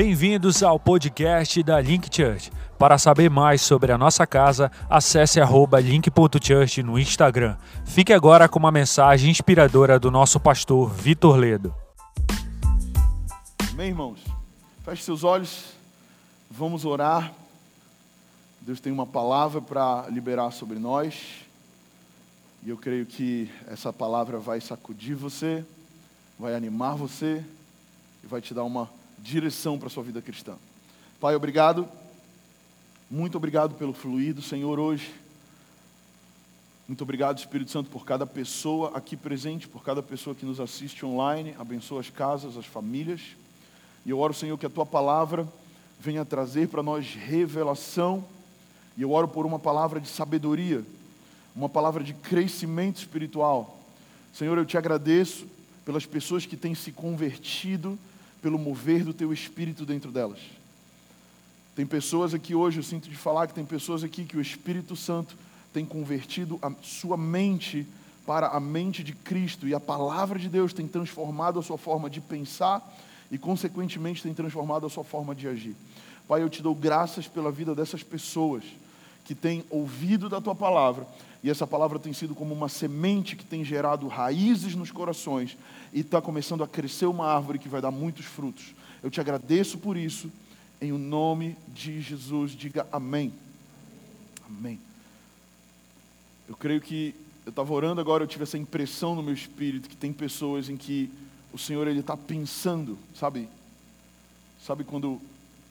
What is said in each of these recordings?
Bem-vindos ao podcast da Link Church. Para saber mais sobre a nossa casa, acesse link.church no Instagram. Fique agora com uma mensagem inspiradora do nosso pastor Vitor Ledo. Amém, irmãos? Feche seus olhos, vamos orar. Deus tem uma palavra para liberar sobre nós. E eu creio que essa palavra vai sacudir você, vai animar você e vai te dar uma direção para a sua vida cristã. Pai, obrigado. Muito obrigado pelo fluir do Senhor hoje. Muito obrigado, Espírito Santo, por cada pessoa aqui presente, por cada pessoa que nos assiste online. Abençoa as casas, as famílias. E eu oro, Senhor, que a tua palavra venha trazer para nós revelação. E eu oro por uma palavra de sabedoria, uma palavra de crescimento espiritual. Senhor, eu te agradeço pelas pessoas que têm se convertido pelo mover do teu espírito dentro delas. Tem pessoas aqui hoje, eu sinto de falar que tem pessoas aqui que o Espírito Santo tem convertido a sua mente para a mente de Cristo e a palavra de Deus tem transformado a sua forma de pensar e, consequentemente, tem transformado a sua forma de agir. Pai, eu te dou graças pela vida dessas pessoas que têm ouvido da tua palavra e essa palavra tem sido como uma semente que tem gerado raízes nos corações e está começando a crescer uma árvore que vai dar muitos frutos. Eu te agradeço por isso, em o nome de Jesus. Diga amém. Amém. Eu creio que eu estava orando agora, eu tive essa impressão no meu espírito que tem pessoas em que o Senhor ele está pensando, sabe? Sabe quando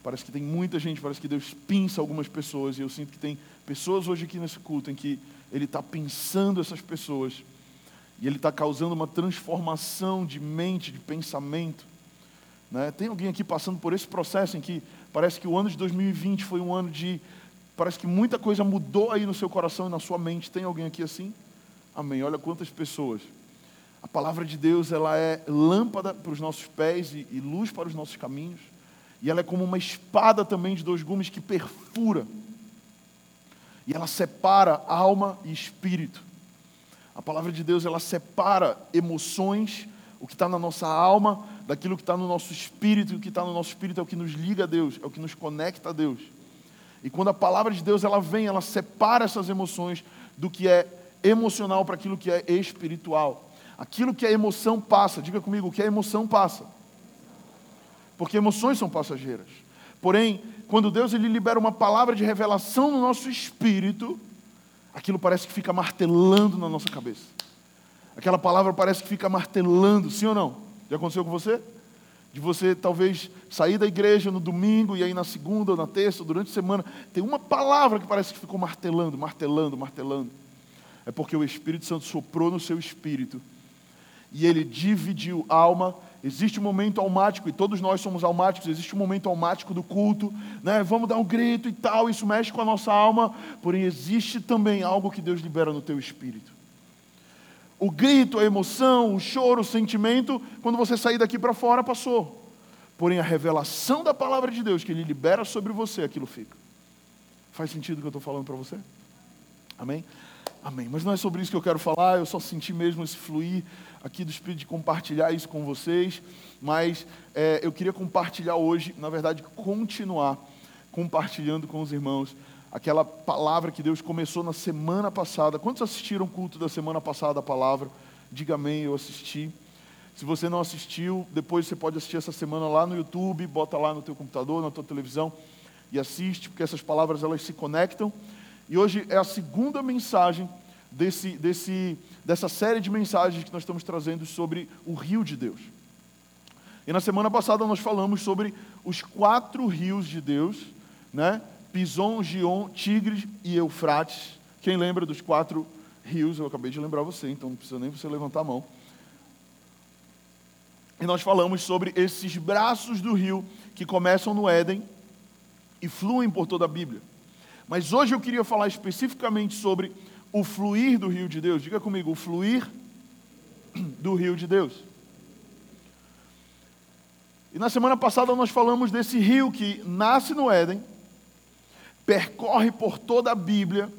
parece que tem muita gente, parece que Deus pinça algumas pessoas e eu sinto que tem pessoas hoje aqui nesse culto em que Ele está pensando essas pessoas e Ele está causando uma transformação de mente, de pensamento. Né? Tem alguém aqui passando por esse processo em que parece que o ano de 2020 foi um ano de. Parece que muita coisa mudou aí no seu coração e na sua mente. Tem alguém aqui assim? Amém. Olha quantas pessoas. A palavra de Deus ela é lâmpada para os nossos pés e, e luz para os nossos caminhos. E ela é como uma espada também de dois gumes que perfura. E ela separa alma e espírito. A palavra de Deus ela separa emoções, o que está na nossa alma, daquilo que está no nosso espírito, e o que está no nosso espírito é o que nos liga a Deus, é o que nos conecta a Deus. E quando a palavra de Deus ela vem, ela separa essas emoções do que é emocional para aquilo que é espiritual. Aquilo que é emoção passa, diga comigo, o que é emoção passa porque emoções são passageiras. Porém, quando Deus ele libera uma palavra de revelação no nosso espírito, aquilo parece que fica martelando na nossa cabeça. Aquela palavra parece que fica martelando, sim ou não? Já aconteceu com você? De você talvez sair da igreja no domingo e aí na segunda ou na terça, durante a semana, tem uma palavra que parece que ficou martelando, martelando, martelando. É porque o Espírito Santo soprou no seu espírito e ele dividiu alma Existe um momento almático, e todos nós somos almáticos, existe um momento almático do culto, né? vamos dar um grito e tal, isso mexe com a nossa alma, porém existe também algo que Deus libera no teu espírito. O grito, a emoção, o choro, o sentimento, quando você sair daqui para fora, passou. Porém, a revelação da palavra de Deus que Ele libera sobre você, aquilo fica. Faz sentido o que eu estou falando para você? Amém? Amém. Mas não é sobre isso que eu quero falar, eu só senti mesmo esse fluir aqui do Espírito de compartilhar isso com vocês, mas é, eu queria compartilhar hoje, na verdade, continuar compartilhando com os irmãos aquela palavra que Deus começou na semana passada. Quantos assistiram o culto da semana passada a palavra? Diga amém, eu assisti. Se você não assistiu, depois você pode assistir essa semana lá no YouTube, bota lá no teu computador, na tua televisão e assiste, porque essas palavras elas se conectam. E hoje é a segunda mensagem desse, desse, dessa série de mensagens que nós estamos trazendo sobre o rio de Deus. E na semana passada nós falamos sobre os quatro rios de Deus, né? Pison, Gion, Tigres e Eufrates. Quem lembra dos quatro rios? Eu acabei de lembrar você, então não precisa nem você levantar a mão. E nós falamos sobre esses braços do rio que começam no Éden e fluem por toda a Bíblia. Mas hoje eu queria falar especificamente sobre o fluir do rio de Deus. Diga comigo, o fluir do rio de Deus. E na semana passada nós falamos desse rio que nasce no Éden, percorre por toda a Bíblia.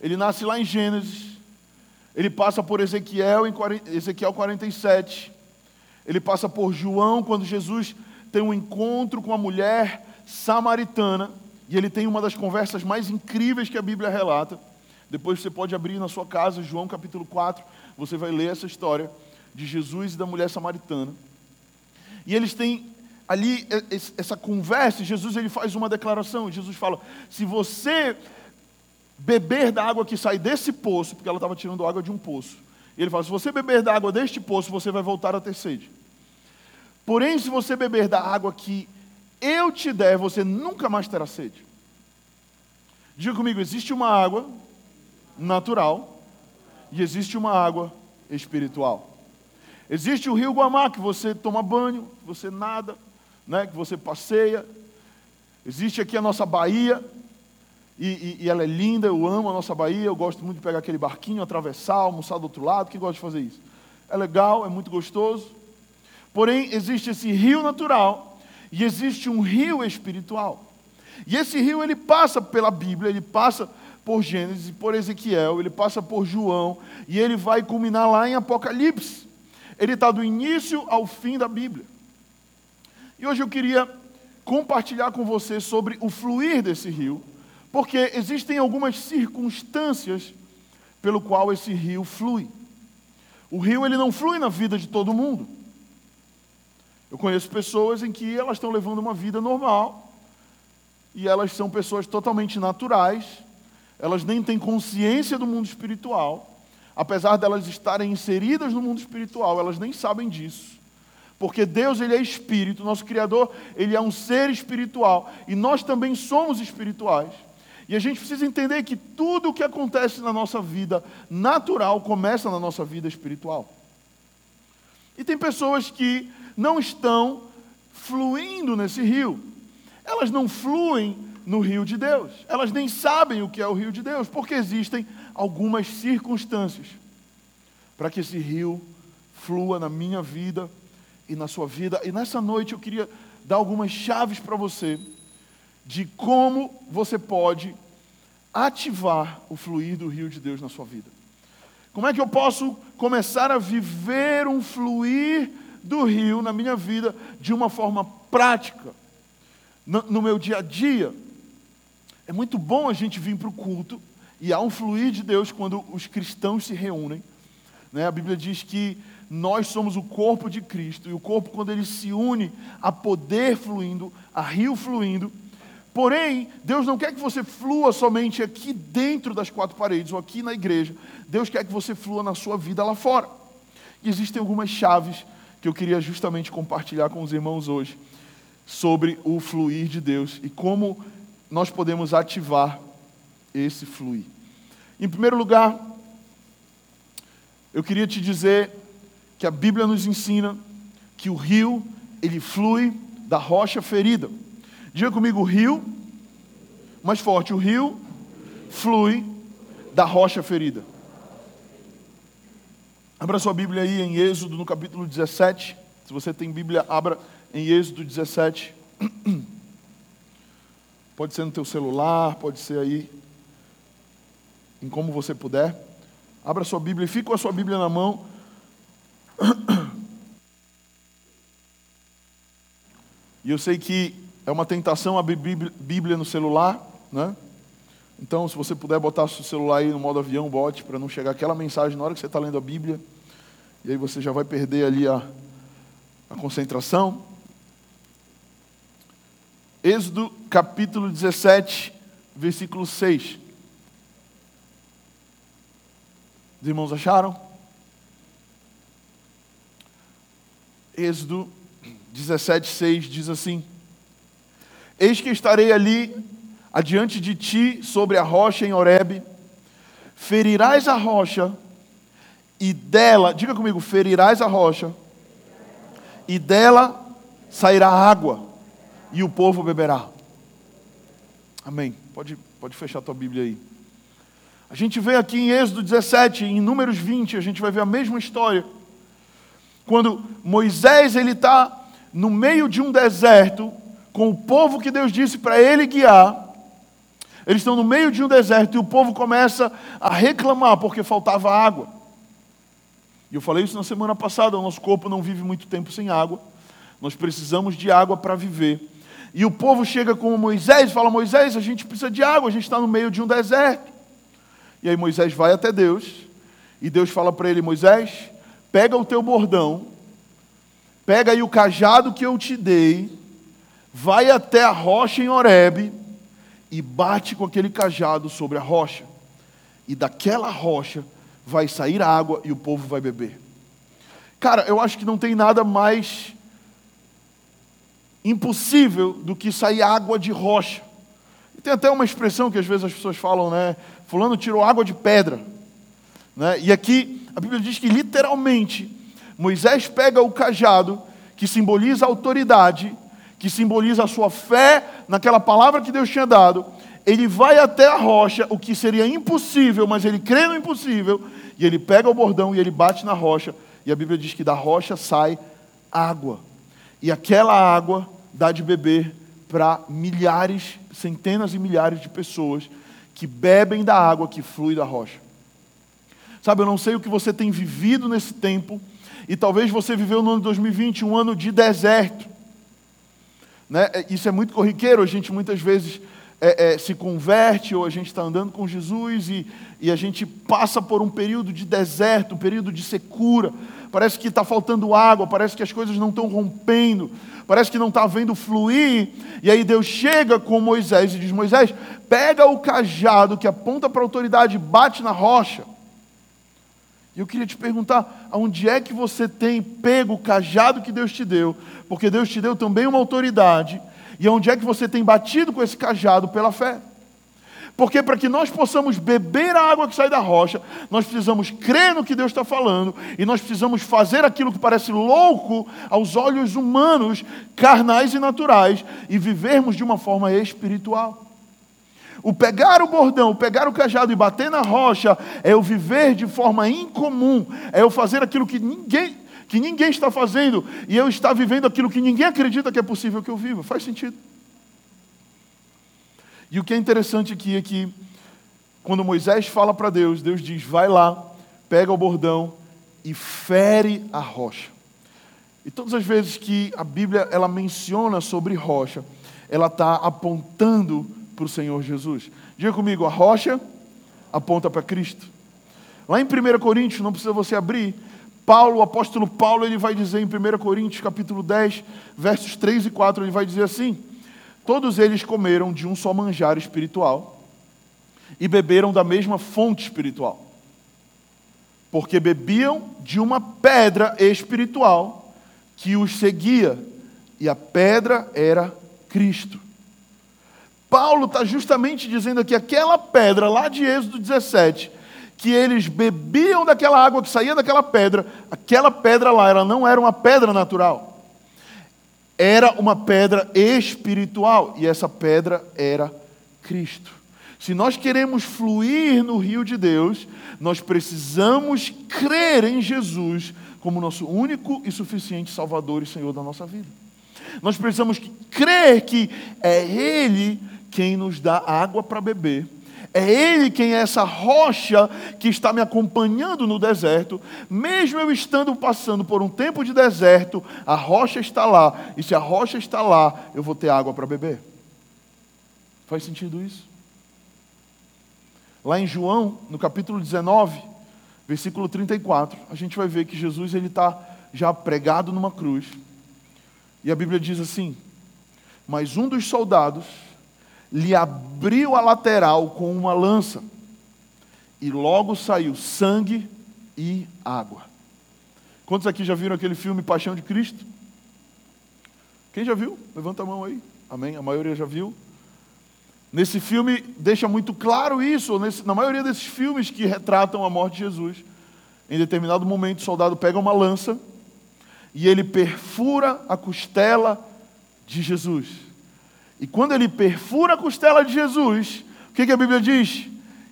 Ele nasce lá em Gênesis, ele passa por Ezequiel em Ezequiel 47, ele passa por João quando Jesus tem um encontro com a mulher samaritana, e ele tem uma das conversas mais incríveis que a Bíblia relata. Depois você pode abrir na sua casa, João capítulo 4, você vai ler essa história de Jesus e da mulher samaritana. E eles têm ali essa conversa, e Jesus ele faz uma declaração. Jesus fala: se você beber da água que sai desse poço, porque ela estava tirando água de um poço, ele fala: se você beber da água deste poço, você vai voltar a ter sede. Porém, se você beber da água que eu te der, você nunca mais terá sede. Diga comigo: existe uma água natural e existe uma água espiritual. Existe o rio Guamá, que você toma banho, você nada, né, que você passeia. Existe aqui a nossa Bahia, e, e, e, ela é linda, eu amo a nossa Bahia, eu gosto muito de pegar aquele barquinho, atravessar, almoçar do outro lado. Quem gosta de fazer isso? É legal, é muito gostoso. Porém, existe esse rio natural e existe um rio espiritual. E esse rio ele passa pela Bíblia, ele passa por Gênesis, por Ezequiel, ele passa por João e ele vai culminar lá em Apocalipse. Ele está do início ao fim da Bíblia. E hoje eu queria compartilhar com você sobre o fluir desse rio, porque existem algumas circunstâncias pelo qual esse rio flui. O rio ele não flui na vida de todo mundo. Eu conheço pessoas em que elas estão levando uma vida normal e elas são pessoas totalmente naturais, elas nem têm consciência do mundo espiritual, apesar delas estarem inseridas no mundo espiritual, elas nem sabem disso. Porque Deus ele é espírito, nosso criador, ele é um ser espiritual e nós também somos espirituais. E a gente precisa entender que tudo o que acontece na nossa vida natural começa na nossa vida espiritual. E tem pessoas que não estão fluindo nesse rio. Elas não fluem no rio de Deus. Elas nem sabem o que é o rio de Deus, porque existem algumas circunstâncias para que esse rio flua na minha vida e na sua vida. E nessa noite eu queria dar algumas chaves para você de como você pode ativar o fluir do rio de Deus na sua vida. Como é que eu posso começar a viver um fluir do rio na minha vida de uma forma prática, no, meu dia a dia. É muito bom a gente vir para o culto e há um fluir de Deus quando os cristãos se reúnem. Né? A Bíblia diz que nós somos o corpo de Cristo, e o corpo, quando ele se une a poder fluindo, a rio fluindo. Porém, Deus não quer que você flua somente aqui dentro das quatro paredes ou aqui na igreja. Deus quer que você flua na sua vida lá fora. E existem algumas chaves que eu queria justamente compartilhar com os irmãos hoje sobre o fluir de Deus e como nós podemos ativar esse fluir. Em primeiro lugar, eu queria te dizer que a Bíblia nos ensina que o rio, ele flui da rocha ferida. Diga comigo, o rio, mais forte, o rio flui da rocha ferida. Abra sua Bíblia aí em Êxodo, no capítulo 17. Se você tem Bíblia, abra em Êxodo 17. Pode ser no teu celular, pode ser aí, em como você puder. Abra sua Bíblia e fique com a sua Bíblia na mão. E eu sei que é uma tentação abrir Bíblia no celular, né? Então, se você puder botar seu celular aí no modo avião, bote, para não chegar aquela mensagem na hora que você está lendo a Bíblia. E aí você já vai perder ali a, a concentração. Êxodo capítulo 17, versículo 6. Os irmãos acharam? Êxodo 17, 6 diz assim: Eis que estarei ali adiante de ti sobre a rocha em Horebe, ferirás a rocha e dela, diga comigo, ferirás a rocha, e dela sairá água, e o povo beberá. Amém. Pode, pode fechar a tua Bíblia aí. A gente vê aqui em Êxodo 17, em Números 20, a gente vai ver a mesma história. Quando Moisés ele está no meio de um deserto, com o povo que Deus disse para ele guiar, eles estão no meio de um deserto e o povo começa a reclamar porque faltava água. E eu falei isso na semana passada: o nosso corpo não vive muito tempo sem água. Nós precisamos de água para viver. E o povo chega com Moisés e fala: Moisés, a gente precisa de água, a gente está no meio de um deserto. E aí Moisés vai até Deus, e Deus fala para ele: Moisés, pega o teu bordão, pega aí o cajado que eu te dei, vai até a rocha em Horebe e bate com aquele cajado sobre a rocha. E daquela rocha vai sair água e o povo vai beber. Cara, eu acho que não tem nada mais impossível do que sair água de rocha. Tem até uma expressão que às vezes as pessoas falam, né? Fulano tirou água de pedra. Né? E aqui a Bíblia diz que literalmente Moisés pega o cajado, que simboliza a autoridade, que simboliza a sua fé naquela palavra que Deus tinha dado, ele vai até a rocha, o que seria impossível, mas ele crê no impossível, e ele pega o bordão e ele bate na rocha, e a Bíblia diz que da rocha sai água. E aquela água dá de beber para milhares, centenas e milhares de pessoas que bebem da água que flui da rocha. Sabe, eu não sei o que você tem vivido nesse tempo, e talvez você viveu no ano de 2020 um ano de deserto. Né? É, isso é muito corriqueiro, a gente muitas vezes é, é, se converte ou a gente está andando com Jesus e, e a gente passa por um período de deserto, um período de secura. Parece que está faltando água, parece que as coisas não estão rompendo, parece que não está vendo fluir. E aí Deus chega com Moisés e diz: Moisés, pega o cajado que aponta para a autoridade bate na rocha. E eu queria te perguntar, aonde é que você tem pego o cajado que Deus te deu? Porque Deus te deu também uma autoridade e onde é que você tem batido com esse cajado pela fé? Porque para que nós possamos beber a água que sai da rocha, nós precisamos crer no que Deus está falando e nós precisamos fazer aquilo que parece louco aos olhos humanos, carnais e naturais, e vivermos de uma forma espiritual. O pegar o bordão, o pegar o cajado e bater na rocha é eu viver de forma incomum, é eu fazer aquilo que ninguém, que ninguém está fazendo e eu estar vivendo aquilo que ninguém acredita que é possível que eu viva. Faz sentido? E o que é interessante aqui é que, quando Moisés fala para Deus, Deus diz: vai lá, pega o bordão e fere a rocha. E todas as vezes que a Bíblia ela menciona sobre rocha, ela está apontando para o Senhor Jesus. Diga comigo, a rocha aponta para Cristo. Lá em 1 Coríntios, não precisa você abrir, Paulo, o apóstolo Paulo, ele vai dizer em 1 Coríntios, capítulo 10, versos 3 e 4, ele vai dizer assim: Todos eles comeram de um só manjar espiritual e beberam da mesma fonte espiritual. Porque bebiam de uma pedra espiritual que os seguia, e a pedra era Cristo. Paulo está justamente dizendo que aquela pedra lá de Êxodo 17 que eles bebiam daquela água que saía daquela pedra, aquela pedra lá, ela não era uma pedra natural. Era uma pedra espiritual, e essa pedra era Cristo. Se nós queremos fluir no rio de Deus, nós precisamos crer em Jesus como nosso único e suficiente Salvador e Senhor da nossa vida. Nós precisamos crer que é Ele quem nos dá água para beber é Ele quem é essa rocha que está me acompanhando no deserto, mesmo eu estando passando por um tempo de deserto, a rocha está lá, e se a rocha está lá, eu vou ter água para beber. Faz sentido isso? Lá em João, no capítulo 19, versículo 34, a gente vai ver que Jesus ele está já pregado numa cruz, e a Bíblia diz assim: Mas um dos soldados lhe abriu a lateral com uma lança, e logo saiu sangue e água. Quantos aqui já viram aquele filme Paixão de Cristo? Quem já viu? Levanta a mão aí. Amém? A maioria já viu. Nesse filme deixa muito claro isso, nesse, na maioria desses filmes que retratam a morte de Jesus. Em determinado momento, o soldado pega uma lança e ele perfura a costela de Jesus. E quando ele perfura a costela de Jesus, o que, que a Bíblia diz?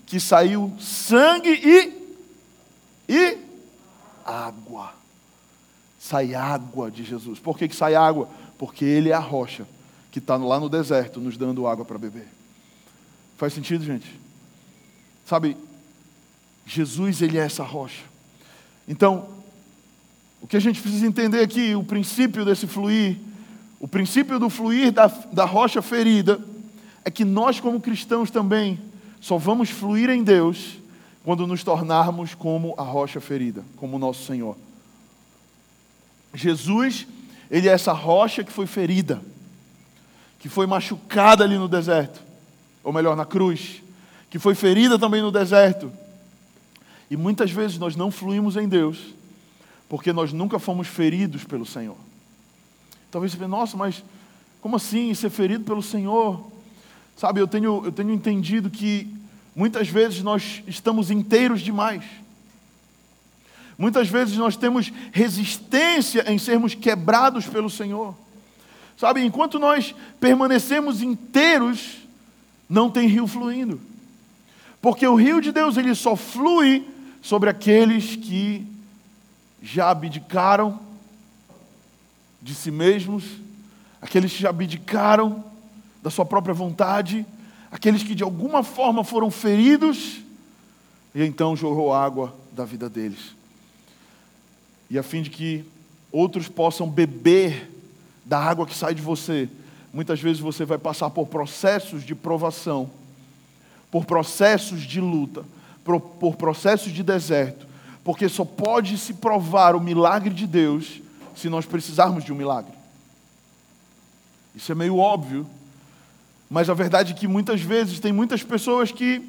Que saiu sangue e, e água. Sai água de Jesus. Por que, que sai água? Porque ele é a rocha que está lá no deserto nos dando água para beber. Faz sentido, gente? Sabe, Jesus, ele é essa rocha. Então, O que a gente precisa entender aqui, o princípio desse fluir, o princípio do fluir da, da rocha ferida, é que nós, como cristãos também, só vamos fluir em Deus quando nos tornarmos como a rocha ferida, como o nosso Senhor. Jesus, ele é essa rocha que foi ferida, que foi machucada ali no deserto, ou melhor, na cruz, que foi ferida também no deserto. E muitas vezes nós não fluímos em Deus, porque nós nunca fomos feridos pelo Senhor. Talvez você pense, nossa, mas como assim ser ferido pelo Senhor? Sabe, eu tenho, eu tenho entendido que muitas vezes nós estamos inteiros demais. Muitas vezes nós temos resistência em sermos quebrados pelo Senhor. Sabe, enquanto nós permanecemos inteiros, não tem rio fluindo. Porque o rio de Deus, ele só flui sobre aqueles que já abdicaram de si mesmos, aqueles que abdicaram da sua própria vontade, aqueles que de alguma forma foram feridos, e então jorrou água da vida deles. E a fim de que outros possam beber da água que sai de você, muitas vezes você vai passar por processos de provação, por processos de luta, por, por processos de deserto, porque só pode se provar o milagre de Deus se nós precisarmos de um milagre. Isso é meio óbvio, mas a verdade é que muitas vezes tem muitas pessoas que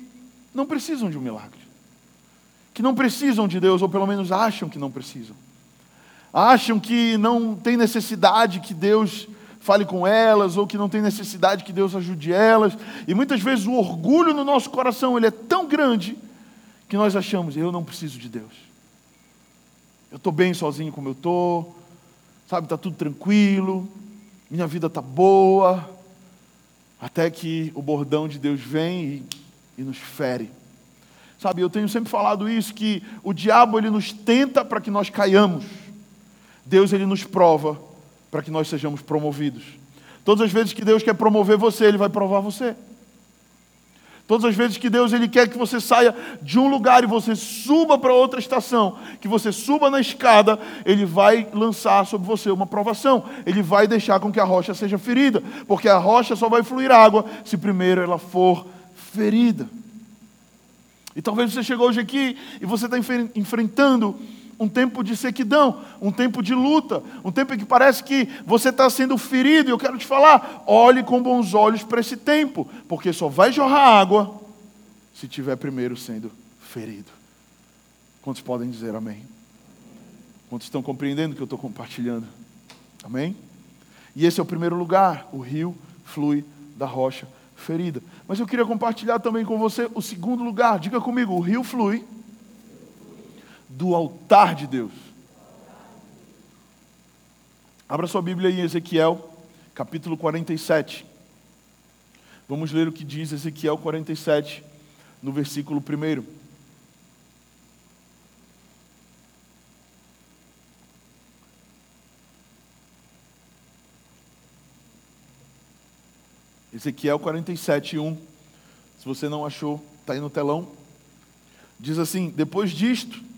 não precisam de um milagre, que não precisam de Deus, ou pelo menos acham que não precisam. Acham que não tem necessidade que Deus fale com elas, ou que não tem necessidade que Deus ajude elas. E muitas vezes o orgulho no nosso coração ele é tão grande que nós achamos, eu não preciso de Deus. Eu estou bem sozinho como eu estou, sabe, está tudo tranquilo, minha vida está boa, até que o bordão de Deus vem e, e nos fere. Sabe, eu tenho sempre falado isso, que o diabo ele nos tenta para que nós caiamos. Deus ele nos prova para que nós sejamos promovidos. Todas as vezes que Deus quer promover você, ele vai provar você. Todas as vezes que Deus ele quer que você saia de um lugar e você suba para outra estação, que você suba na escada, ele vai lançar sobre você uma provação. Ele vai deixar com que a rocha seja ferida, porque a rocha só vai fluir água se primeiro ela for ferida. E talvez você chegou hoje aqui e você está enfrentando um tempo de sequidão, um tempo de luta, um tempo em que parece que você está sendo ferido. E eu quero te falar: olhe com bons olhos para esse tempo, porque só vai jorrar água se tiver primeiro sendo ferido. Quantos podem dizer amém? Quantos estão compreendendo o que eu estou compartilhando? Amém? E esse é o primeiro lugar, o rio flui da rocha ferida. Mas eu queria compartilhar também com você o segundo lugar. Diga comigo, o rio flui do altar de Deus. Abra sua Bíblia em Ezequiel, capítulo 47. Vamos ler o que diz Ezequiel 47, no versículo 1. Ezequiel 47, 1. Se você não achou, está aí no telão. Diz assim: Depois disto,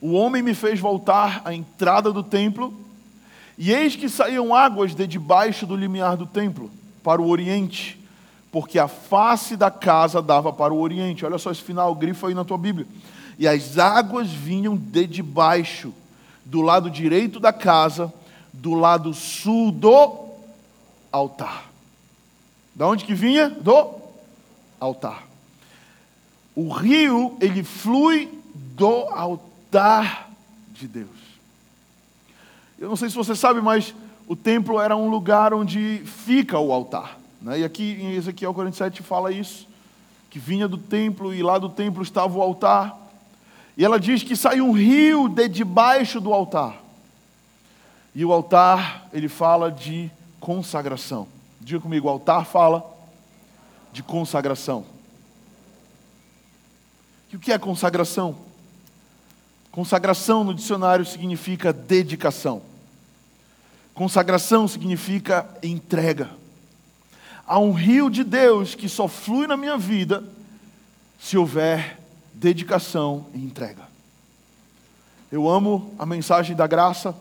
o homem me fez voltar à entrada do templo, e eis que saíam águas de debaixo do limiar do templo, para o oriente, porque a face da casa dava para o oriente. Olha só esse final, grifo aí na tua Bíblia. E as águas vinham de debaixo, do lado direito da casa, do lado sul do altar. Da onde que vinha? Do altar. O rio, ele flui do altar altar de Deus. Eu não sei se você sabe, mas o templo era um lugar onde fica o altar. Né? E aqui em Ezequiel 47 fala isso, que vinha do templo e lá do templo estava o altar. E ela diz que saiu um rio de debaixo do altar. E o altar, ele fala de consagração. Diga comigo, o altar fala de consagração. E o que é consagração? Consagração no dicionário significa dedicação. Consagração significa entrega. Há um rio de Deus que só flui na minha vida se houver dedicação e entrega. Eu amo a mensagem da graça.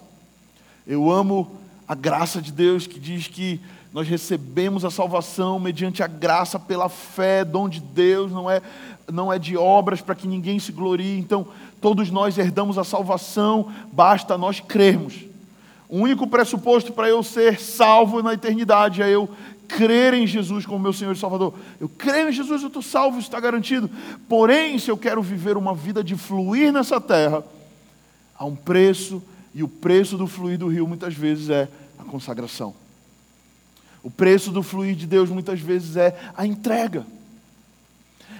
Eu amo a graça de Deus que diz que nós recebemos a salvação mediante a graça pela fé, dom de Deus, não é, não é de obras para que ninguém se glorie. Então, todos nós herdamos a salvação, basta nós crermos. O único pressuposto para eu ser salvo na eternidade é eu crer em Jesus como meu Senhor e Salvador. Eu creio em Jesus, eu estou salvo, isso está garantido. Porém, se eu quero viver uma vida de fluir nessa terra, há um preço, e o preço do fluir do rio muitas vezes é a consagração. O preço do fluir de Deus muitas vezes é a entrega.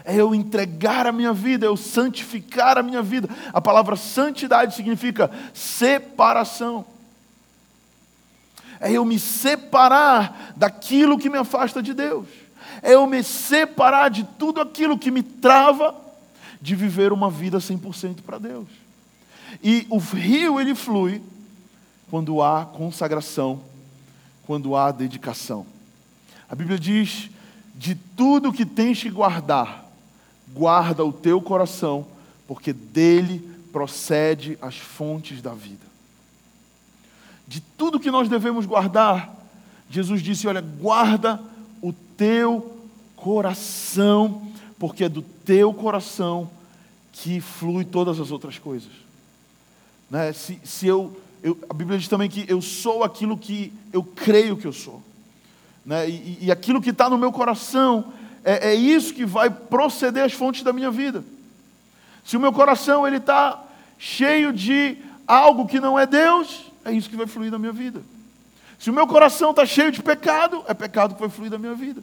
É eu entregar a minha vida, é eu santificar a minha vida. A palavra santidade significa separação. É eu me separar daquilo que me afasta de Deus. É eu me separar de tudo aquilo que me trava de viver uma vida 100% para Deus. E o rio ele flui quando há consagração quando há dedicação. A Bíblia diz: de tudo que tens que guardar, guarda o teu coração, porque dele procede as fontes da vida. De tudo que nós devemos guardar, Jesus disse: Olha, guarda o teu coração, porque é do teu coração que flui todas as outras coisas. Né? Se, se eu eu, a Bíblia diz também que eu sou aquilo que eu creio que eu sou. Né? E, e aquilo que está no meu coração é, é, isso que vai proceder às fontes da minha vida. Se o meu coração ele está cheio de algo que não é Deus, é isso que vai fluir da minha vida. Se o meu coração está cheio de pecado, é pecado que vai fluir da minha vida.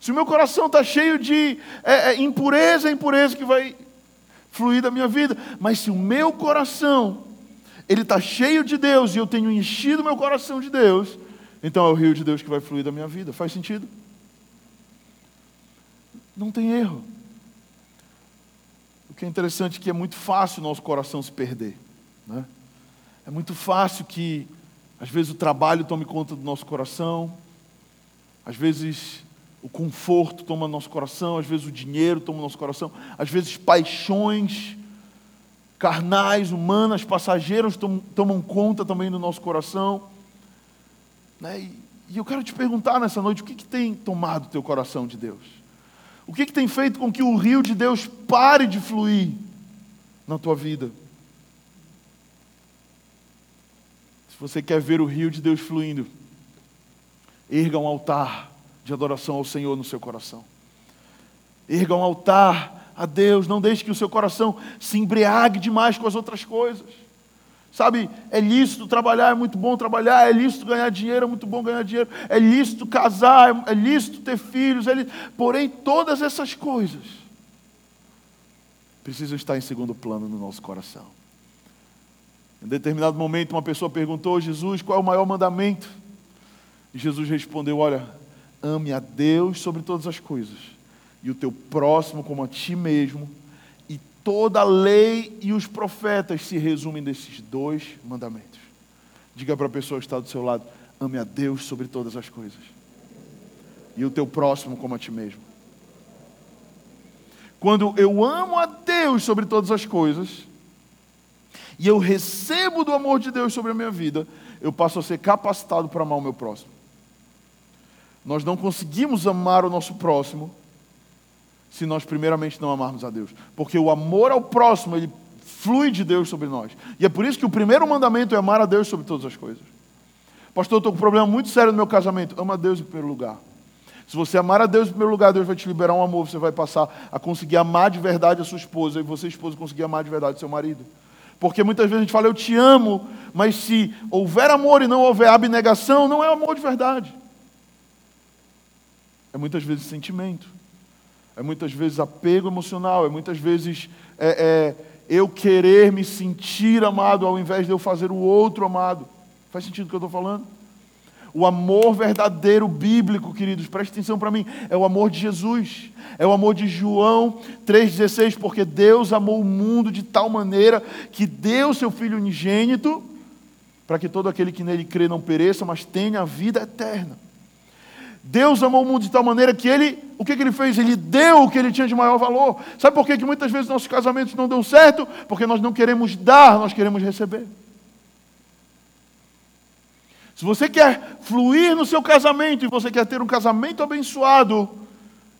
Se o meu coração está cheio de é, é, impureza, é impureza que vai fluir da minha vida. Mas se o meu coração ele está cheio de Deus e eu tenho enchido meu coração de Deus, então é o rio de Deus que vai fluir da minha vida. Faz sentido? Não tem erro. O que é interessante é que é muito fácil nosso coração se perder. Né? É muito fácil que, às vezes, o trabalho tome conta do nosso coração, às vezes, o conforto toma nosso coração, às vezes, o dinheiro toma nosso coração, às vezes, paixões carnais, humanas, passageiras tomam conta também do nosso coração. Né? E eu quero te perguntar nessa noite: o que, que tem tomado o teu coração de Deus? O que, que tem feito com que o rio de Deus pare de fluir na tua vida? Se você quer ver o rio de Deus fluindo, erga um altar de adoração ao Senhor no seu coração. Erga um altar a Deus, não deixe que o seu coração se embriague demais com as outras coisas. Sabe, é lícito trabalhar, é muito bom trabalhar, é lícito ganhar dinheiro, é muito bom ganhar dinheiro, é lícito casar, é lícito ter filhos, é lícito... porém todas essas coisas precisam estar em segundo plano no nosso coração. Em determinado momento, uma pessoa perguntou a Jesus qual é o maior mandamento. E Jesus respondeu: Olha, ame a Deus sobre todas as coisas e o teu próximo como a ti mesmo. E toda a lei e os profetas se resumem nesses dois mandamentos. Diga para a pessoa que está do seu lado: ame a Deus sobre todas as coisas, e o teu próximo como a ti mesmo. Quando eu amo a Deus sobre todas as coisas, e eu recebo do amor de Deus sobre a minha vida, eu passo a ser capacitado para amar o meu próximo. Nós não conseguimos amar o nosso próximo se nós primeiramente não amarmos a Deus. Porque o amor ao próximo, ele flui de Deus sobre nós. E é por isso que o primeiro mandamento é amar a Deus sobre todas as coisas. Pastor, eu estou com um problema muito sério no meu casamento. Ama a Deus em primeiro lugar. Se você amar a Deus em primeiro lugar, Deus vai te liberar um amor. Você vai passar a conseguir amar de verdade a sua esposa. E você, esposa, conseguir amar de verdade seu marido. Porque muitas vezes a gente fala, eu te amo, mas se houver amor e não houver abnegação, não é amor de verdade. É muitas vezes sentimento é muitas vezes apego emocional, é muitas vezes é, é, eu querer me sentir amado ao invés de eu fazer o outro amado. Faz sentido o que eu estou falando? O amor verdadeiro bíblico, queridos, preste atenção para mim, é o amor de Jesus. É o amor de João 3,16, porque Deus amou o mundo de tal maneira que deu seu Filho unigênito, para que todo aquele que nele crê não pereça, mas tenha a vida eterna. Deus amou o mundo de tal maneira que ele, o que, que ele fez? Ele deu o que ele tinha de maior valor. Sabe por que, que muitas vezes nossos casamentos não dão certo? Porque nós não queremos dar, nós queremos receber. Se você quer fluir no seu casamento e você quer ter um casamento abençoado,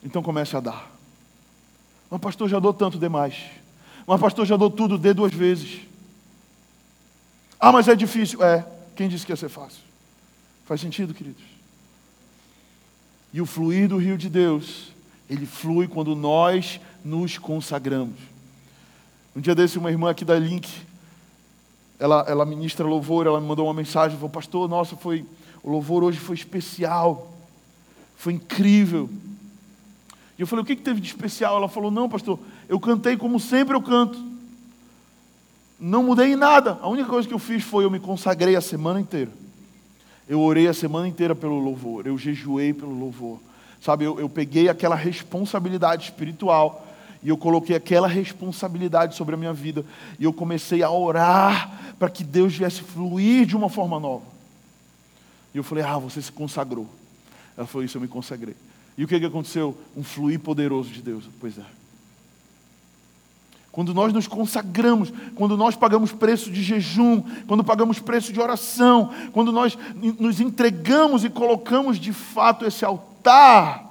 então comece a dar. Mas pastor, já dou tanto demais. Mas pastor, já dou tudo, dê duas vezes. Ah, mas é difícil. É. Quem disse que ia ser fácil? Faz sentido, queridos? E o fluir do rio de Deus, ele flui quando nós nos consagramos. Um dia desse, uma irmã aqui da Link, ela, ela ministra louvor, ela me mandou uma mensagem, falou, pastor, nossa, foi, o louvor hoje foi especial, foi incrível. E eu falei, o que, que teve de especial? Ela falou, não, pastor, eu cantei como sempre eu canto. Não mudei em nada. A única coisa que eu fiz foi eu me consagrei a semana inteira. Eu orei a semana inteira pelo louvor, eu jejuei pelo louvor. Sabe, eu, eu peguei aquela responsabilidade espiritual e eu coloquei aquela responsabilidade sobre a minha vida e eu comecei a orar para que Deus viesse fluir de uma forma nova. E eu falei: Ah, você se consagrou. Ela falou: Isso, eu me consagrei. E o que, que aconteceu? Um fluir poderoso de Deus. Pois é. Quando nós nos consagramos, quando nós pagamos preço de jejum, quando pagamos preço de oração, quando nós nos entregamos e colocamos de fato esse altar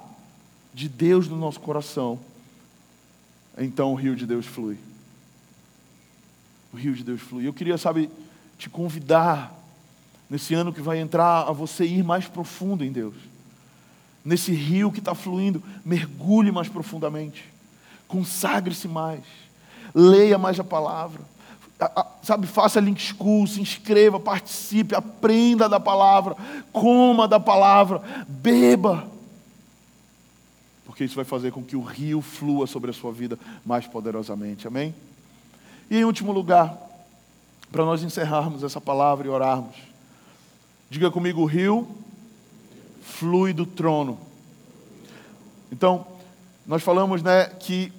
de Deus no nosso coração, então o rio de Deus flui. O rio de Deus flui. Eu queria, sabe, te convidar nesse ano que vai entrar a você ir mais profundo em Deus. Nesse rio que está fluindo, mergulhe mais profundamente. Consagre-se mais leia mais a palavra. Sabe, faça link school, se inscreva, participe, aprenda da palavra, coma da palavra, beba. Porque isso vai fazer com que o rio flua sobre a sua vida mais poderosamente. Amém? E em último lugar, para nós encerrarmos essa palavra e orarmos, diga comigo: o rio flui do trono. Então, nós falamos né, que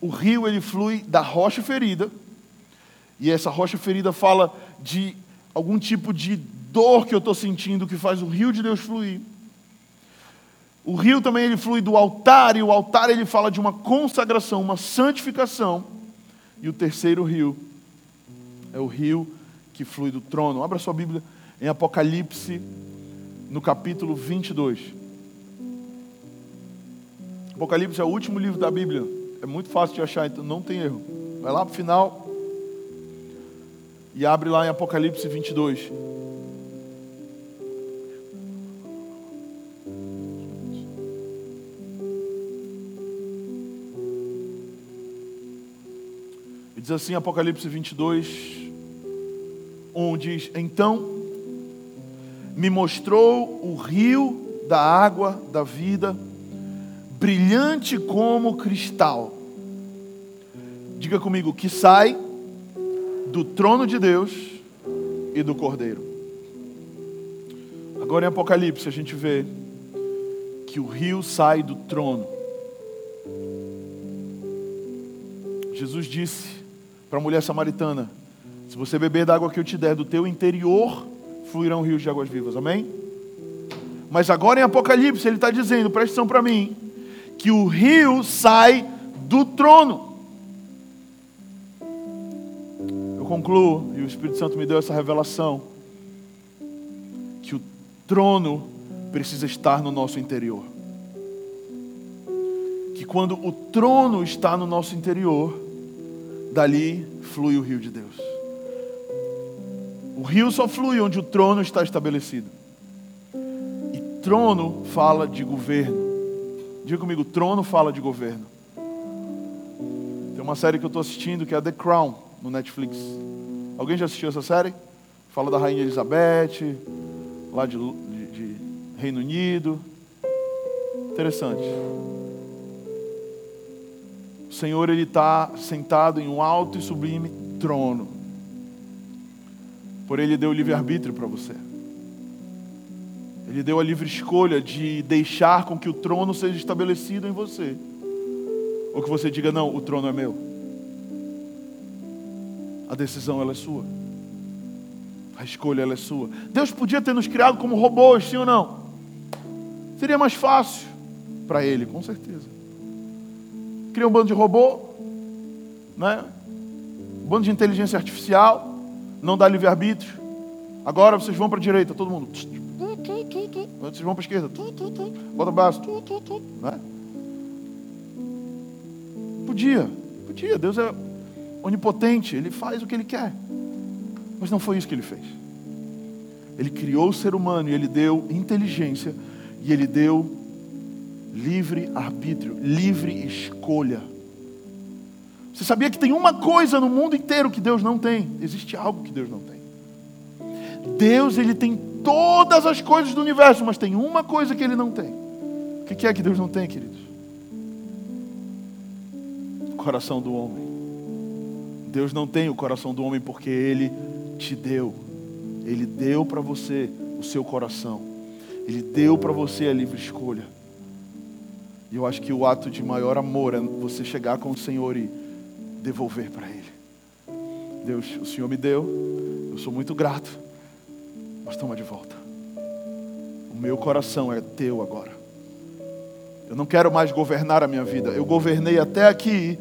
o rio ele flui da rocha ferida, e essa rocha ferida fala de algum tipo de dor que eu estou sentindo que faz o rio de Deus fluir. O rio também ele flui do altar, e o altar ele fala de uma consagração, uma santificação. E o terceiro rio é o rio que flui do trono. Abra sua Bíblia em Apocalipse, no capítulo 22. Apocalipse é o último livro da Bíblia. É muito fácil de achar, então não tem erro. Vai lá para o final e abre lá em Apocalipse 22. E diz assim, Apocalipse 22, 1 diz: Então me mostrou o rio da água da vida brilhante como cristal. Diga comigo, que sai do trono de Deus e do Cordeiro. Agora em Apocalipse a gente vê que o rio sai do trono. Jesus disse para a mulher samaritana: Se você beber da água que eu te der, do teu interior fluirão rios de águas vivas. Amém? Mas agora em Apocalipse ele está dizendo: presta atenção para mim que o rio sai do trono. Eu concluo, e o Espírito Santo me deu essa revelação, que o trono precisa estar no nosso interior. Que quando o trono está no nosso interior, dali flui o rio de Deus. O rio só flui onde o trono está estabelecido. E trono fala de governo. Diga comigo, trono fala de governo. Tem uma série que eu estou assistindo que é The Crown, no Netflix. Alguém já assistiu essa série? Fala da Rainha Elizabeth, lá de, de, de Reino Unido. Interessante. O Senhor ele está sentado em um alto e sublime trono. Por ele deu livre arbítrio para você. Ele deu a livre escolha de deixar com que o trono seja estabelecido em você. Ou que você diga, não, o trono é meu. A decisão ela é sua. A escolha ela é sua. Deus podia ter nos criado como robôs, sim ou não? Seria mais fácil para ele, com certeza. Cria um bando de robô, né? um bando de inteligência artificial, não dá livre-arbítrio. Agora vocês vão para a direita, todo mundo. Vocês vão para a esquerda. Bota o braço. Né? Podia, podia. Deus é onipotente, Ele faz o que Ele quer. Mas não foi isso que Ele fez. Ele criou o ser humano e Ele deu inteligência e Ele deu livre arbítrio, livre escolha. Você sabia que tem uma coisa no mundo inteiro que Deus não tem? Existe algo que Deus não tem. Deus, ele tem todas as coisas do universo, mas tem uma coisa que ele não tem. O que é que Deus não tem, queridos? O coração do homem. Deus não tem o coração do homem porque ele te deu. Ele deu para você o seu coração. Ele deu para você a livre escolha. E eu acho que o ato de maior amor é você chegar com o Senhor e devolver para Ele. Deus, o Senhor me deu, eu sou muito grato, mas toma de volta. O meu coração é teu agora. Eu não quero mais governar a minha vida. Eu governei até aqui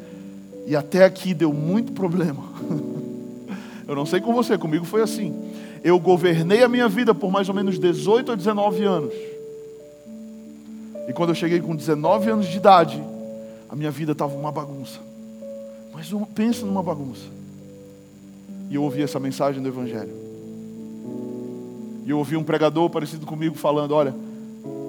e até aqui deu muito problema. Eu não sei com você, comigo foi assim. Eu governei a minha vida por mais ou menos 18 a 19 anos. E quando eu cheguei com 19 anos de idade, a minha vida estava uma bagunça. Mas pensa numa bagunça. E eu ouvi essa mensagem do Evangelho. E eu ouvi um pregador parecido comigo falando: olha,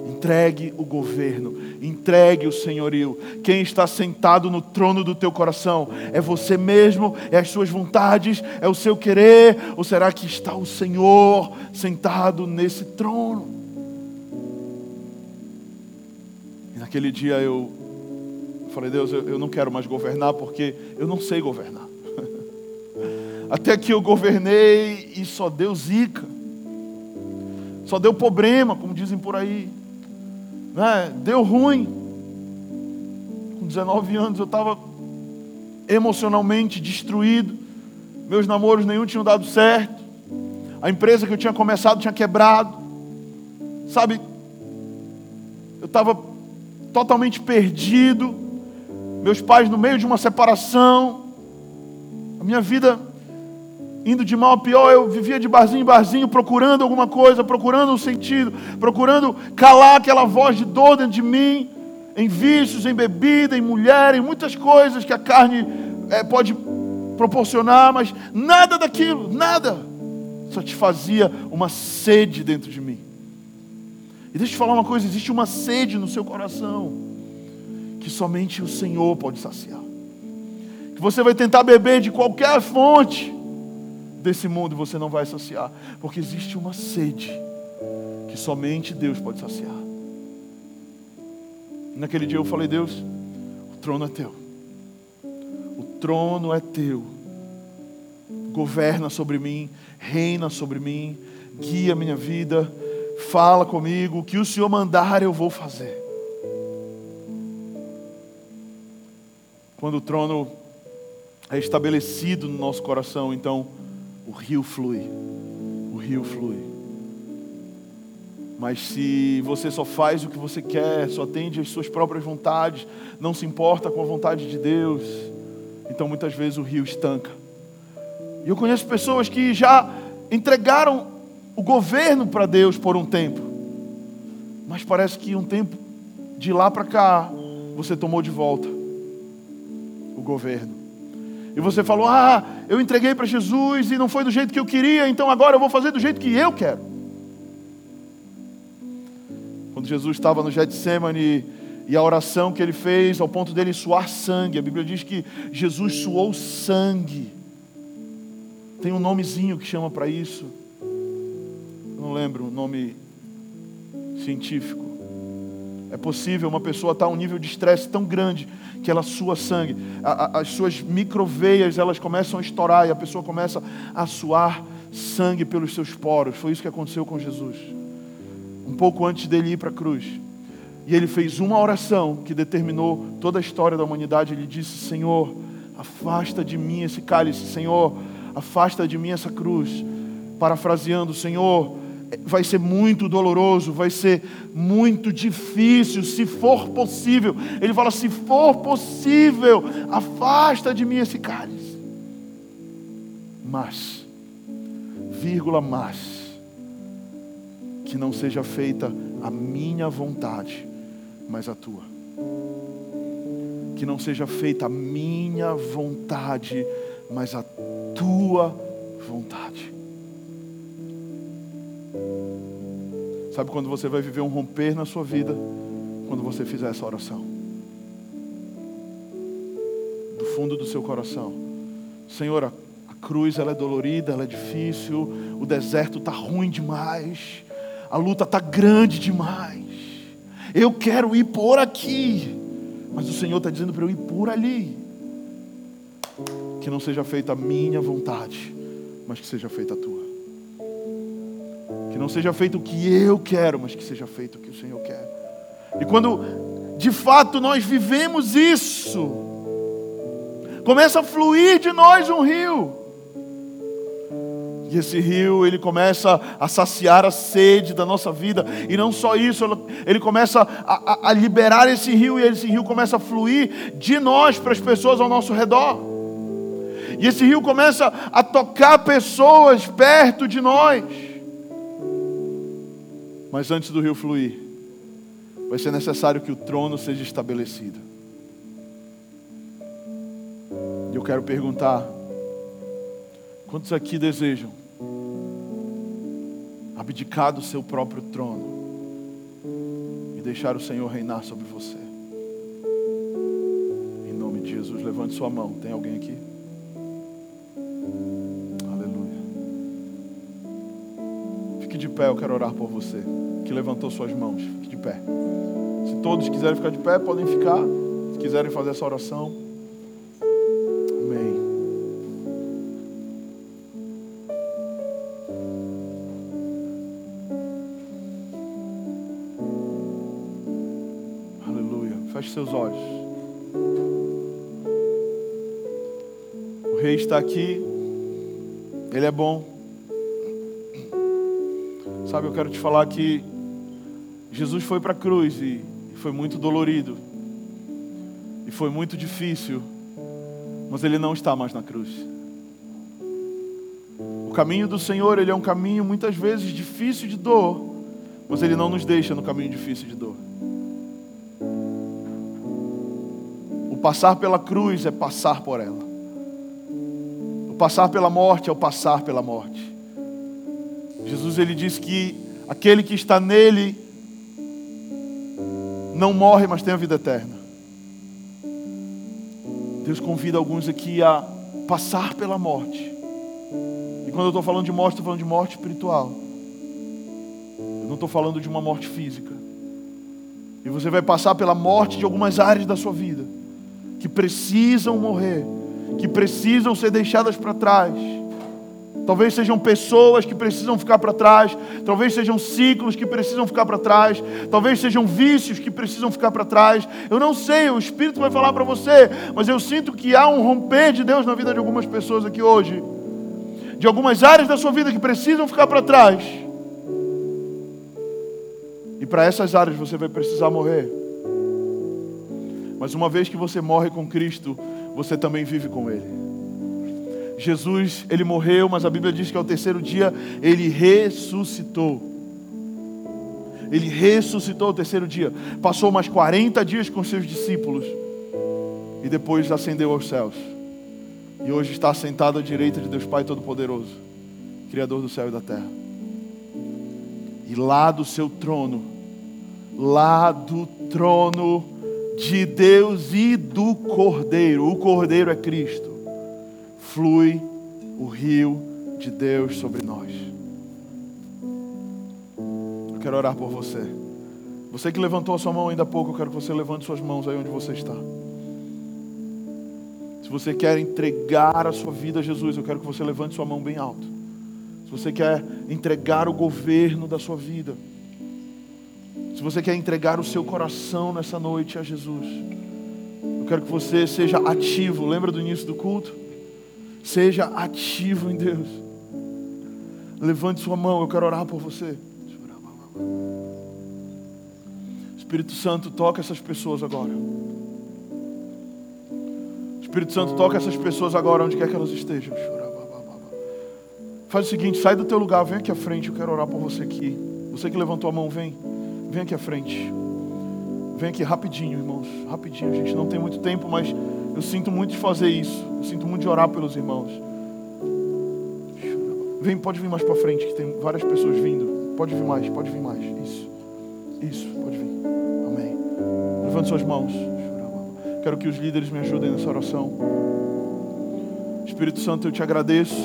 entregue o governo, entregue o senhorio. Quem está sentado no trono do teu coração é você mesmo, é as suas vontades, é o seu querer, ou será que está o Senhor sentado nesse trono? E naquele dia eu falei, Deus, eu, eu não quero mais governar porque eu não sei governar. Até que eu governei e só deu zica. Só deu problema, como dizem por aí. Né? Deu ruim. Com 19 anos eu estava emocionalmente destruído. Meus namoros nenhum tinham dado certo. A empresa que eu tinha começado tinha quebrado. Sabe? Eu estava totalmente perdido meus pais no meio de uma separação, a minha vida indo de mal a pior, eu vivia de barzinho em barzinho, procurando alguma coisa, procurando um sentido, procurando calar aquela voz de dor dentro de mim, em vícios, em bebida, em mulher, em muitas coisas que a carne é, pode proporcionar, mas nada daquilo, nada, satisfazia uma sede dentro de mim. E deixa eu te falar uma coisa: existe uma sede no seu coração que somente o Senhor pode saciar. Que você vai tentar beber de qualquer fonte desse mundo você não vai saciar, porque existe uma sede que somente Deus pode saciar. Naquele dia eu falei: Deus, o trono é teu, o trono é teu, governa sobre mim, reina sobre mim, guia minha vida, fala comigo, o que o Senhor mandar eu vou fazer. Quando o trono é estabelecido no nosso coração, então o rio flui. O rio flui. Mas se você só faz o que você quer, só atende às suas próprias vontades, não se importa com a vontade de Deus, então muitas vezes o rio estanca. E eu conheço pessoas que já entregaram o governo para Deus por um tempo, mas parece que um tempo de lá para cá você tomou de volta o governo. E você falou: Ah, eu entreguei para Jesus e não foi do jeito que eu queria, então agora eu vou fazer do jeito que eu quero. Quando Jesus estava no Getsemane e a oração que ele fez ao ponto dele suar sangue, a Bíblia diz que Jesus suou sangue. Tem um nomezinho que chama para isso. Eu não lembro o nome científico. É possível uma pessoa estar a um nível de estresse tão grande que ela sua sangue, a, a, as suas microveias elas começam a estourar e a pessoa começa a suar sangue pelos seus poros. Foi isso que aconteceu com Jesus. Um pouco antes dele ir para a cruz. E ele fez uma oração que determinou toda a história da humanidade. Ele disse: Senhor, afasta de mim esse cálice, Senhor, afasta de mim essa cruz. Parafraseando, Senhor, vai ser muito doloroso, vai ser muito difícil, se for possível. Ele fala: se for possível, afasta de mim esse cálice. Mas, vírgula, mas, que não seja feita a minha vontade, mas a tua. Que não seja feita a minha vontade, mas a tua vontade. Sabe quando você vai viver um romper na sua vida? Quando você fizer essa oração. Do fundo do seu coração. Senhor, a cruz ela é dolorida, ela é difícil, o deserto está ruim demais, a luta está grande demais. Eu quero ir por aqui, mas o Senhor está dizendo para eu ir por ali. Que não seja feita a minha vontade, mas que seja feita a tua. Não seja feito o que eu quero, mas que seja feito o que o Senhor quer. E quando de fato nós vivemos isso, começa a fluir de nós um rio. E esse rio, ele começa a saciar a sede da nossa vida. E não só isso, ele começa a, a, a, liberar esse rio, e esse rio começa a fluir de nós para as pessoas ao nosso redor. E esse rio começa a tocar pessoas perto de nós. Mas antes do rio fluir, vai ser necessário que o trono seja estabelecido. E eu quero perguntar: quantos aqui desejam abdicar do seu próprio trono e deixar o Senhor reinar sobre você? Em nome de Jesus, levante sua mão. Tem alguém aqui? Pé, eu quero orar por você, que levantou suas mãos. Fique de pé. Se todos quiserem ficar de pé, podem ficar. Se quiserem fazer essa oração. Amém. Aleluia. Feche seus olhos. O rei está aqui. Ele é bom. Sabe, eu quero te falar que Jesus foi para a cruz e foi muito dolorido. E foi muito difícil. Mas ele não está mais na cruz. O caminho do Senhor, ele é um caminho muitas vezes difícil de dor, mas ele não nos deixa no caminho difícil de dor. O passar pela cruz é passar por ela. O passar pela morte é o passar pela morte. Jesus ele diz que aquele que está nele não morre, mas tem a vida eterna. Deus convida alguns aqui a passar pela morte. E quando eu estou falando de morte, estou falando de morte espiritual. Eu não estou falando de uma morte física. E você vai passar pela morte de algumas áreas da sua vida que precisam morrer, que precisam ser deixadas para trás Talvez sejam pessoas que precisam ficar para trás, talvez sejam ciclos que precisam ficar para trás, talvez sejam vícios que precisam ficar para trás. Eu não sei, o Espírito vai falar para você, mas eu sinto que há um romper de Deus na vida de algumas pessoas aqui hoje, de algumas áreas da sua vida que precisam ficar para trás. E para essas áreas você vai precisar morrer. Mas uma vez que você morre com Cristo, você também vive com Ele. Jesus, ele morreu, mas a Bíblia diz que ao terceiro dia ele ressuscitou. Ele ressuscitou ao terceiro dia. Passou mais 40 dias com seus discípulos e depois ascendeu aos céus. E hoje está sentado à direita de Deus Pai Todo-Poderoso, Criador do céu e da terra. E lá do seu trono, lá do trono de Deus e do Cordeiro, o Cordeiro é Cristo flui o rio de Deus sobre nós. Eu quero orar por você. Você que levantou a sua mão ainda há pouco, eu quero que você levante suas mãos aí onde você está. Se você quer entregar a sua vida a Jesus, eu quero que você levante sua mão bem alto. Se você quer entregar o governo da sua vida, se você quer entregar o seu coração nessa noite a Jesus, eu quero que você seja ativo. Lembra do início do culto? Seja ativo em Deus. Levante sua mão, eu quero orar por você. Espírito Santo, toca essas pessoas agora. Espírito Santo, toca essas pessoas agora, onde quer que elas estejam. Faz o seguinte, sai do teu lugar, vem aqui à frente, eu quero orar por você aqui. Você que levantou a mão, vem. Vem aqui à frente. Vem aqui rapidinho, irmãos. Rapidinho, gente não tem muito tempo, mas eu sinto muito de fazer isso. Eu sinto muito de orar pelos irmãos. Vem, pode vir mais para frente, que tem várias pessoas vindo. Pode vir mais, pode vir mais. Isso. Isso, pode vir. Amém. Levante suas mãos. Quero que os líderes me ajudem nessa oração. Espírito Santo, eu te agradeço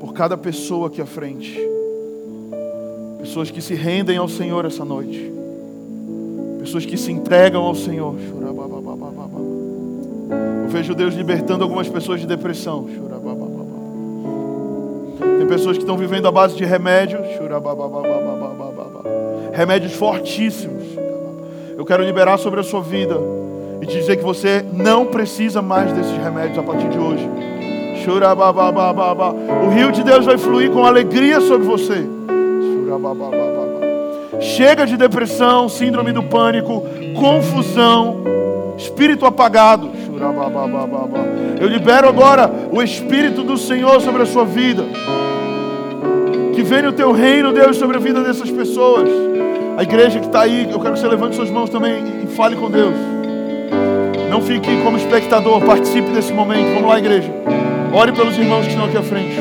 por cada pessoa aqui à frente. Pessoas que se rendem ao Senhor essa noite. Pessoas que se entregam ao Senhor. Eu vejo Deus libertando algumas pessoas de depressão. Tem pessoas que estão vivendo à base de remédios. Remédios fortíssimos. Eu quero liberar sobre a sua vida e te dizer que você não precisa mais desses remédios a partir de hoje. O rio de Deus vai fluir com alegria sobre você. Chega de depressão, síndrome do pânico, confusão, espírito apagado. Eu libero agora o Espírito do Senhor sobre a sua vida. Que venha o teu reino, Deus, sobre a vida dessas pessoas. A igreja que está aí, eu quero que você levante suas mãos também e fale com Deus. Não fique como espectador, participe desse momento. Vamos lá, igreja. Ore pelos irmãos que estão aqui à frente.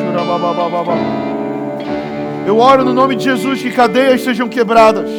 Eu oro no nome de Jesus que cadeias sejam quebradas.